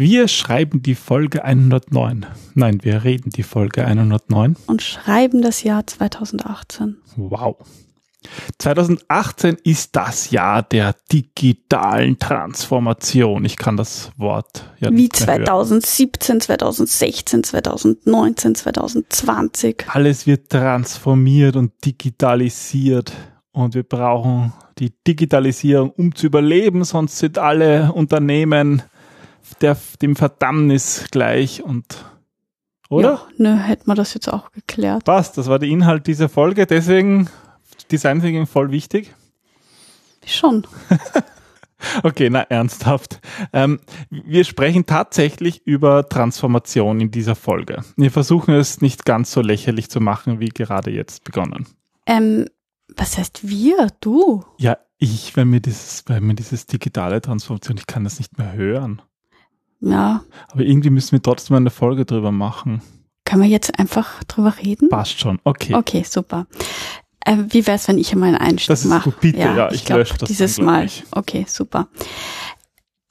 Wir schreiben die Folge 109. Nein, wir reden die Folge 109. Und schreiben das Jahr 2018. Wow. 2018 ist das Jahr der digitalen Transformation. Ich kann das Wort ja Wie 2017, 2016, 2019, 2020. Alles wird transformiert und digitalisiert und wir brauchen die Digitalisierung, um zu überleben, sonst sind alle Unternehmen der, dem Verdammnis gleich und oder? Ja, nö, hätten wir das jetzt auch geklärt. Passt, das war der Inhalt dieser Folge, deswegen Design Thinking voll wichtig? Schon. okay, na ernsthaft. Ähm, wir sprechen tatsächlich über Transformation in dieser Folge. Wir versuchen es nicht ganz so lächerlich zu machen, wie gerade jetzt begonnen. Ähm, was heißt wir? Du? Ja, ich, weil mir dieses, weil mir dieses digitale Transformation, ich kann das nicht mehr hören. Ja. Aber irgendwie müssen wir trotzdem eine Folge drüber machen. Können wir jetzt einfach drüber reden? Passt schon, okay. Okay, super. Äh, wie wäre es, wenn ich einmal einen Einstieg mache? Das ist gut, bitte, ja, ja ich, ich glaub, lösche das dieses dann, Mal. Ich. Okay, super.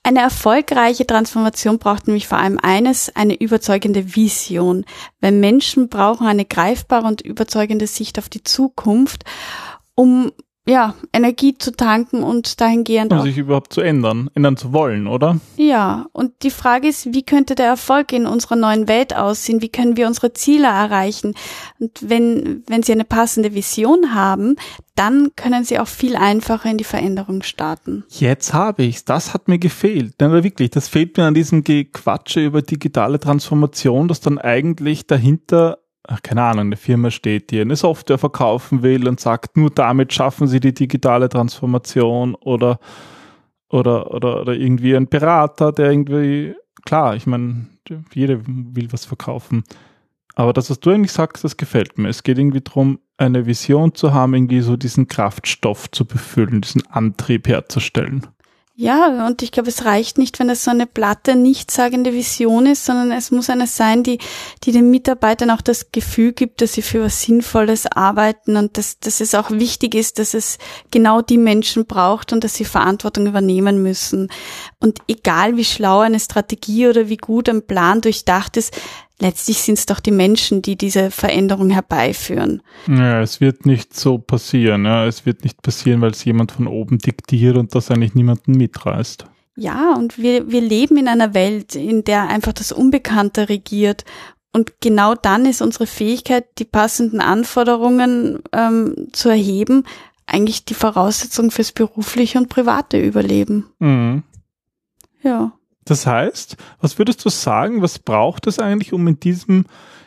Eine erfolgreiche Transformation braucht nämlich vor allem eines, eine überzeugende Vision. Weil Menschen brauchen eine greifbare und überzeugende Sicht auf die Zukunft, um ja, Energie zu tanken und dahingehend um sich überhaupt zu ändern, ändern zu wollen, oder? Ja, und die Frage ist, wie könnte der Erfolg in unserer neuen Welt aussehen? Wie können wir unsere Ziele erreichen? Und wenn, wenn Sie eine passende Vision haben, dann können Sie auch viel einfacher in die Veränderung starten. Jetzt habe ich's. Das hat mir gefehlt. Aber wirklich, das fehlt mir an diesem Gequatsche über digitale Transformation, dass dann eigentlich dahinter keine Ahnung, eine Firma steht, die eine Software verkaufen will und sagt, nur damit schaffen sie die digitale Transformation oder, oder, oder, oder irgendwie ein Berater, der irgendwie, klar, ich meine, jeder will was verkaufen. Aber das, was du eigentlich sagst, das gefällt mir. Es geht irgendwie darum, eine Vision zu haben, irgendwie so diesen Kraftstoff zu befüllen, diesen Antrieb herzustellen. Ja, und ich glaube, es reicht nicht, wenn es so eine platte, nichtssagende Vision ist, sondern es muss eine sein, die, die den Mitarbeitern auch das Gefühl gibt, dass sie für was Sinnvolles arbeiten und dass, dass es auch wichtig ist, dass es genau die Menschen braucht und dass sie Verantwortung übernehmen müssen. Und egal wie schlau eine Strategie oder wie gut ein Plan durchdacht ist, letztlich sind es doch die Menschen, die diese Veränderung herbeiführen. Ja, es wird nicht so passieren. Ja. Es wird nicht passieren, weil es jemand von oben diktiert und das eigentlich niemanden mitreißt. Ja, und wir, wir leben in einer Welt, in der einfach das Unbekannte regiert. Und genau dann ist unsere Fähigkeit, die passenden Anforderungen ähm, zu erheben, eigentlich die Voraussetzung fürs berufliche und private Überleben. Mhm. Ja. Das heißt, was würdest du sagen, was braucht es eigentlich, um in diesem,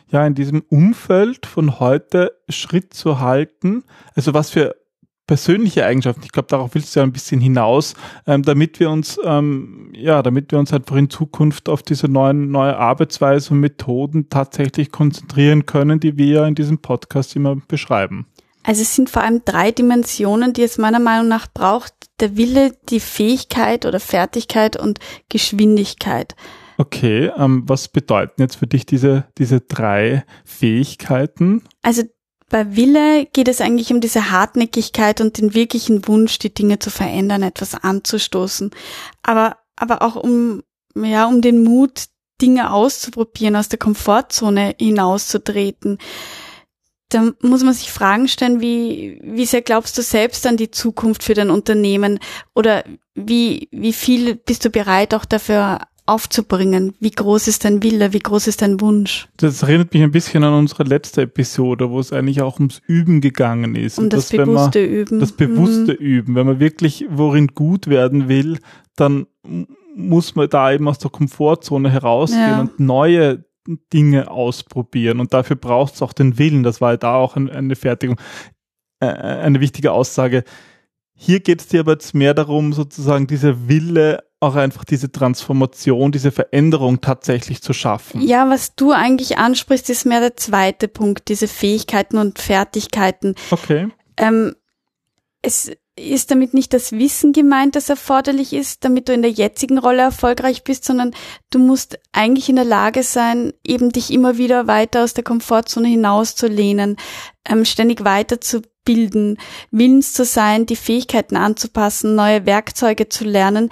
ja, in diesem Umfeld von heute Schritt zu halten? Also was für persönliche Eigenschaften, ich glaube, darauf willst du ja ein bisschen hinaus, ähm, damit wir uns, ähm, ja, damit wir uns einfach in Zukunft auf diese neuen, neue Arbeitsweise und Methoden tatsächlich konzentrieren können, die wir ja in diesem Podcast immer beschreiben. Also es sind vor allem drei Dimensionen, die es meiner Meinung nach braucht. Der Wille, die Fähigkeit oder Fertigkeit und Geschwindigkeit. Okay, ähm, was bedeuten jetzt für dich diese, diese drei Fähigkeiten? Also bei Wille geht es eigentlich um diese Hartnäckigkeit und den wirklichen Wunsch, die Dinge zu verändern, etwas anzustoßen. Aber, aber auch um, ja, um den Mut, Dinge auszuprobieren, aus der Komfortzone hinauszutreten da muss man sich Fragen stellen, wie, wie sehr glaubst du selbst an die Zukunft für dein Unternehmen oder wie, wie viel bist du bereit auch dafür aufzubringen? Wie groß ist dein Wille? Wie groß ist dein Wunsch? Das erinnert mich ein bisschen an unsere letzte Episode, wo es eigentlich auch ums Üben gegangen ist. Um das, das bewusste man, Üben. Das bewusste mhm. Üben. Wenn man wirklich worin gut werden will, dann muss man da eben aus der Komfortzone herausgehen ja. und neue Dinge ausprobieren und dafür braucht es auch den Willen. Das war da auch eine Fertigung, äh, eine wichtige Aussage. Hier geht es dir aber jetzt mehr darum, sozusagen dieser Wille auch einfach diese Transformation, diese Veränderung tatsächlich zu schaffen. Ja, was du eigentlich ansprichst, ist mehr der zweite Punkt, diese Fähigkeiten und Fertigkeiten. Okay. Ähm, es ist damit nicht das Wissen gemeint, das erforderlich ist, damit du in der jetzigen Rolle erfolgreich bist, sondern du musst eigentlich in der Lage sein, eben dich immer wieder weiter aus der Komfortzone hinauszulehnen, ähm, ständig weiterzubilden, willens zu sein, die Fähigkeiten anzupassen, neue Werkzeuge zu lernen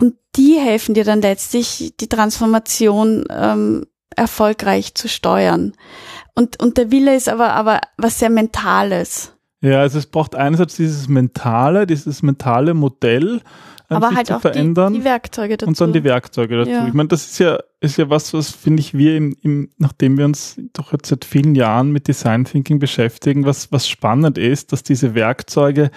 und die helfen dir dann letztlich, die Transformation ähm, erfolgreich zu steuern. Und, und der Wille ist aber, aber was sehr Mentales. Ja, also es braucht einerseits dieses mentale, dieses mentale Modell, aber sich halt zu auch verändern die, die Werkzeuge dazu. und dann die Werkzeuge dazu. Ja. Ich meine, das ist ja, ist ja was, was finde ich wir im, im, nachdem wir uns doch jetzt seit vielen Jahren mit Design Thinking beschäftigen, was, was spannend ist, dass diese Werkzeuge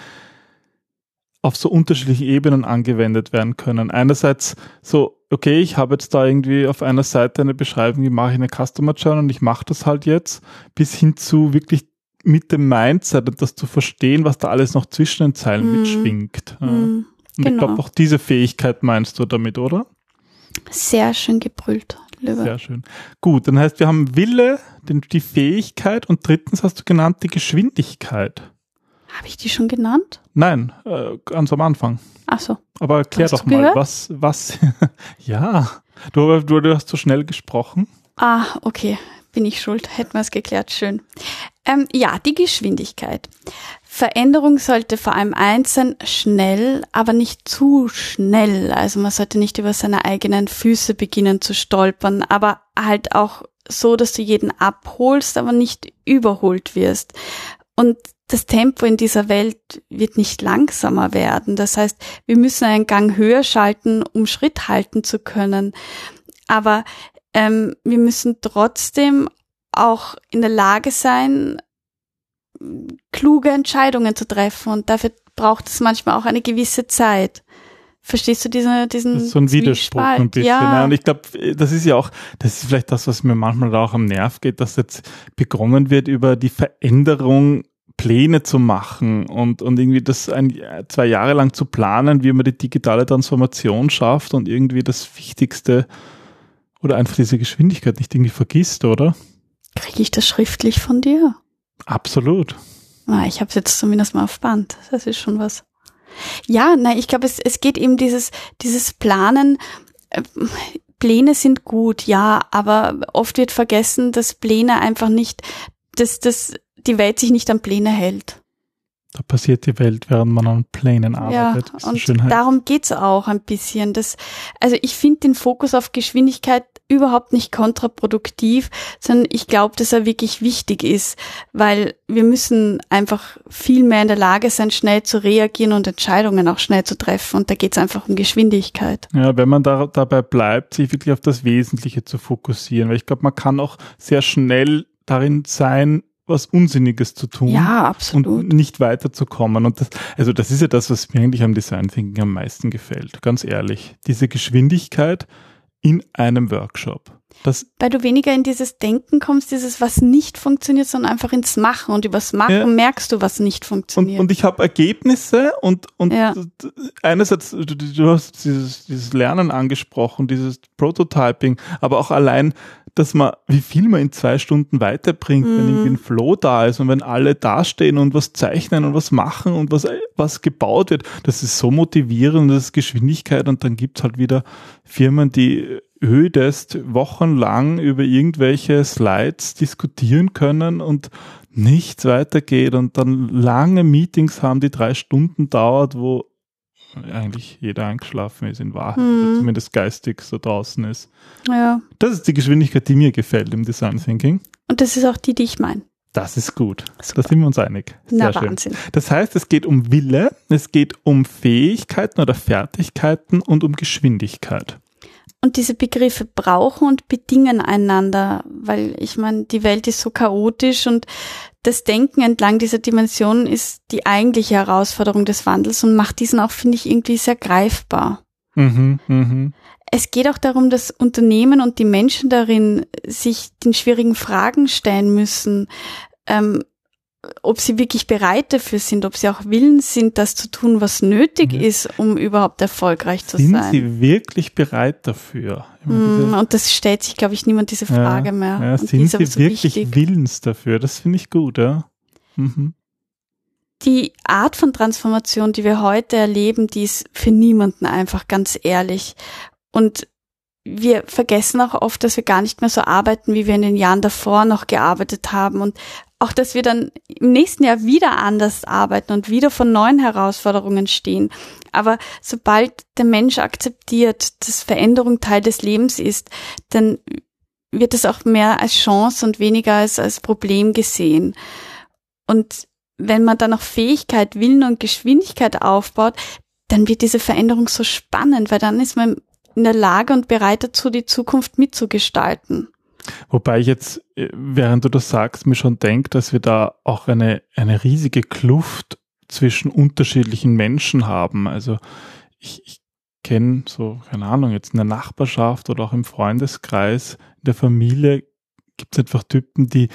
auf so unterschiedlichen Ebenen angewendet werden können. Einerseits so, okay, ich habe jetzt da irgendwie auf einer Seite eine Beschreibung, wie mache ich eine Customer Journey und ich mache das halt jetzt, bis hin zu wirklich mit dem Mindset und das zu verstehen, was da alles noch zwischen den Zeilen Mhm. mitschwingt. Ja. Mhm, Und ich genau. glaube, auch diese Fähigkeit meinst du damit, oder? Sehr schön gebrüllt, Löwe. Sehr schön. Gut, dann heißt, wir haben Wille, den, die Fähigkeit und drittens hast du genannt die Geschwindigkeit. Habe ich die schon genannt? Nein, äh, ganz am Anfang. Ach so. Aber erklär doch mal, gehört? was, was, ja, du, du, du hast so schnell gesprochen. Ah, okay. Bin ich schuld. Hätten wir es geklärt. Schön. Ähm, ja, die Geschwindigkeit. Veränderung sollte vor allem eins sein, schnell, aber nicht zu schnell. Also man sollte nicht über seine eigenen Füße beginnen zu stolpern, aber halt auch so, dass du jeden abholst, aber nicht überholt wirst. Und das Tempo in dieser Welt wird nicht langsamer werden. Das heißt, wir müssen einen Gang höher schalten, um Schritt halten zu können. Aber ähm, wir müssen trotzdem auch in der Lage sein, kluge Entscheidungen zu treffen. Und dafür braucht es manchmal auch eine gewisse Zeit. Verstehst du diese, diesen Das ist so ein Widerspruch Zwiespalt? ein bisschen. Ja. Ja. Und ich glaube, das ist ja auch, das ist vielleicht das, was mir manchmal auch am Nerv geht, dass jetzt begonnen wird, über die Veränderung Pläne zu machen und, und irgendwie das ein, zwei Jahre lang zu planen, wie man die digitale Transformation schafft und irgendwie das Wichtigste oder einfach diese Geschwindigkeit nicht irgendwie vergisst, oder? Kriege ich das schriftlich von dir? Absolut. Na, ich habe es jetzt zumindest mal auf Band. Das ist schon was. Ja, na, ich glaube, es, es geht eben dieses, dieses Planen. äh, Pläne sind gut, ja, aber oft wird vergessen, dass Pläne einfach nicht, dass, dass die Welt sich nicht an Pläne hält. Da passiert die Welt, während man an Plänen arbeitet. so und schön heißt. darum geht's auch ein bisschen. Das, also ich finde den Fokus auf Geschwindigkeit überhaupt nicht kontraproduktiv, sondern ich glaube, dass er wirklich wichtig ist, weil wir müssen einfach viel mehr in der Lage sein, schnell zu reagieren und Entscheidungen auch schnell zu treffen. Und da geht's einfach um Geschwindigkeit. Ja, wenn man da, dabei bleibt, sich wirklich auf das Wesentliche zu fokussieren, weil ich glaube, man kann auch sehr schnell darin sein, was Unsinniges zu tun Ja, und absolut. nicht weiterzukommen. Und das, also das ist ja das, was mir eigentlich am Design Thinking am meisten gefällt, ganz ehrlich. Diese Geschwindigkeit in einem Workshop. Das, Weil du weniger in dieses Denken kommst, dieses, was nicht funktioniert, sondern einfach ins Machen. Und übers Machen Ja. merkst du, was nicht und, funktioniert. und ich habe Ergebnisse und, und Ja. einerseits, du, du hast dieses, dieses Lernen angesprochen, dieses Prototyping, aber auch allein, dass man, wie viel man in zwei Stunden weiterbringt, wenn Mhm. irgendwie ein Flow da ist und wenn alle dastehen und was zeichnen und was machen und was, was gebaut wird, das ist so motivierend, das ist Geschwindigkeit und dann gibt's halt wieder Firmen, die ödest wochenlang über irgendwelche Slides diskutieren können und nichts weitergeht und dann lange Meetings haben, die drei Stunden dauert, wo eigentlich jeder eingeschlafen ist in Wahrheit, Mhm. zumindest geistig so draußen ist. ja. Das ist die Geschwindigkeit, die mir gefällt im Design Thinking. Und das ist auch die, die ich meine. Das ist gut. Super. Da sind wir uns einig. Sehr Na, schön. Wahnsinn. Das heißt, es geht um Wille, es geht um Fähigkeiten oder Fertigkeiten und um Geschwindigkeit. Und diese Begriffe brauchen und bedingen einander, weil ich meine, die Welt ist so chaotisch und das Denken entlang dieser Dimensionen ist die eigentliche Herausforderung des Wandels und macht diesen auch, finde ich, irgendwie sehr greifbar. Mhm, mhm. Es geht auch darum, dass Unternehmen und die Menschen darin sich den schwierigen Fragen stellen müssen. Ähm, ob sie wirklich bereit dafür sind, ob sie auch willens sind, das zu tun, was nötig Ja. ist, um überhaupt erfolgreich zu Sind sein. sie wirklich bereit dafür? Diese- Und das stellt sich, glaube ich, niemand diese Frage mehr. Ja, und die sind sie so wirklich wichtig. willens dafür? Das finde ich gut, ja. Mhm. Die Art von Transformation, die wir heute erleben, die ist für niemanden einfach ganz ehrlich. Und wir vergessen auch oft, dass wir gar nicht mehr so arbeiten, wie wir in den Jahren davor noch gearbeitet haben. Und auch, dass wir dann im nächsten Jahr wieder anders arbeiten und wieder vor neuen Herausforderungen stehen. Aber sobald der Mensch akzeptiert, dass Veränderung Teil des Lebens ist, dann wird es auch mehr als Chance und weniger als, als Problem gesehen. Und wenn man dann noch Fähigkeit, Willen und Geschwindigkeit aufbaut, dann wird diese Veränderung so spannend, weil dann ist man in der Lage und bereit dazu, die Zukunft mitzugestalten. Wobei ich jetzt, äh, während du das sagst, mir schon denke, dass wir da auch eine, eine riesige Kluft zwischen unterschiedlichen Menschen haben. Also ich, ich kenne so, keine Ahnung, jetzt in der Nachbarschaft oder auch im Freundeskreis, in der Familie gibt es einfach Typen, die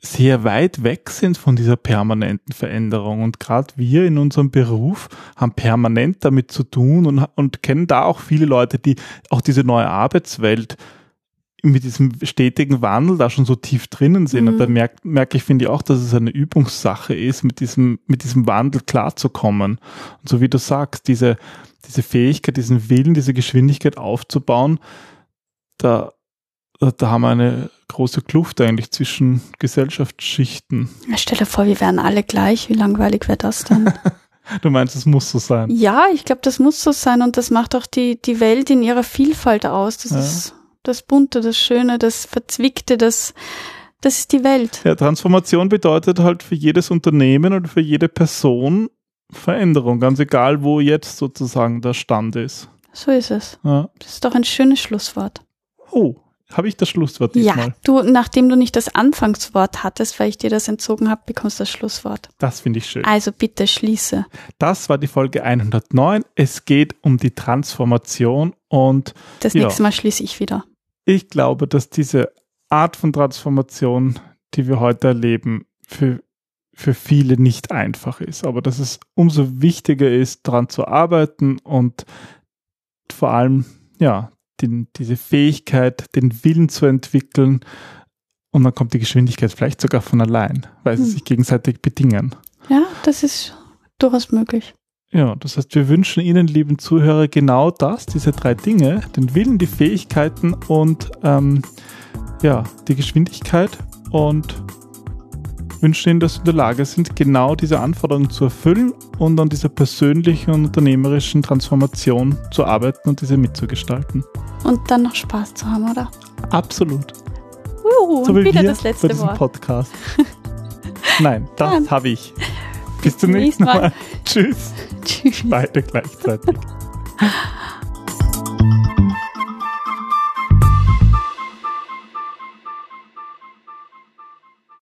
sehr weit weg sind von dieser permanenten Veränderung. Und gerade wir in unserem Beruf haben permanent damit zu tun und, und kennen da auch viele Leute, die auch diese neue Arbeitswelt mit diesem stetigen Wandel da schon so tief drinnen sind. Mhm. Und da merke merk ich, finde ich auch, dass es eine Übungssache ist, mit diesem, mit diesem Wandel klarzukommen. Und so wie du sagst, diese, diese Fähigkeit, diesen Willen, diese Geschwindigkeit aufzubauen, da, da haben wir eine große Kluft eigentlich zwischen Gesellschaftsschichten. Stell dir vor, wir wären alle gleich. Wie langweilig wäre das dann? Du meinst, es muss so sein. ja, ich glaube, das muss so sein und das macht auch die, die Welt in ihrer Vielfalt aus. Das Ja. ist das Bunte, das Schöne, das Verzwickte, das, das ist die Welt. Ja, Transformation bedeutet halt für jedes Unternehmen und für jede Person Veränderung, ganz egal, wo jetzt sozusagen der Stand ist. So ist es. Ja. Das ist doch ein schönes Schlusswort. Oh, habe ich das Schlusswort Ja, diesmal? du, nachdem du nicht das Anfangswort hattest, weil ich dir das entzogen habe, bekommst du das Schlusswort. Das finde ich schön. Also bitte schließe. Das war die Folge 109. Es geht um die Transformation und Das Ja. nächste Mal schließe ich wieder. ich glaube, dass diese Art von Transformation, die wir heute erleben, für, für viele nicht einfach ist. Aber dass es umso wichtiger ist, daran zu arbeiten und vor allem, ja, den, diese Fähigkeit, den Willen zu entwickeln. Und dann kommt die Geschwindigkeit vielleicht sogar von allein, weil sie Hm. sich gegenseitig bedingen. Ja, das ist durchaus möglich. Ja, das heißt, wir wünschen Ihnen, lieben Zuhörer, genau das, diese drei Dinge, den Willen, die Fähigkeiten und ähm, ja, die Geschwindigkeit und wünschen Ihnen, dass Sie in der Lage sind, genau diese Anforderungen zu erfüllen und an dieser persönlichen und unternehmerischen Transformation zu arbeiten und diese mitzugestalten. Und dann noch Spaß zu haben, oder? Absolut. Uh, so und wie wieder das bei letzte diesem Wort. Podcast. Nein, das habe ich. Bis zum zum nächsten nächsten Mal. Mal. Tschüss. Tschüss. Beide gleichzeitig.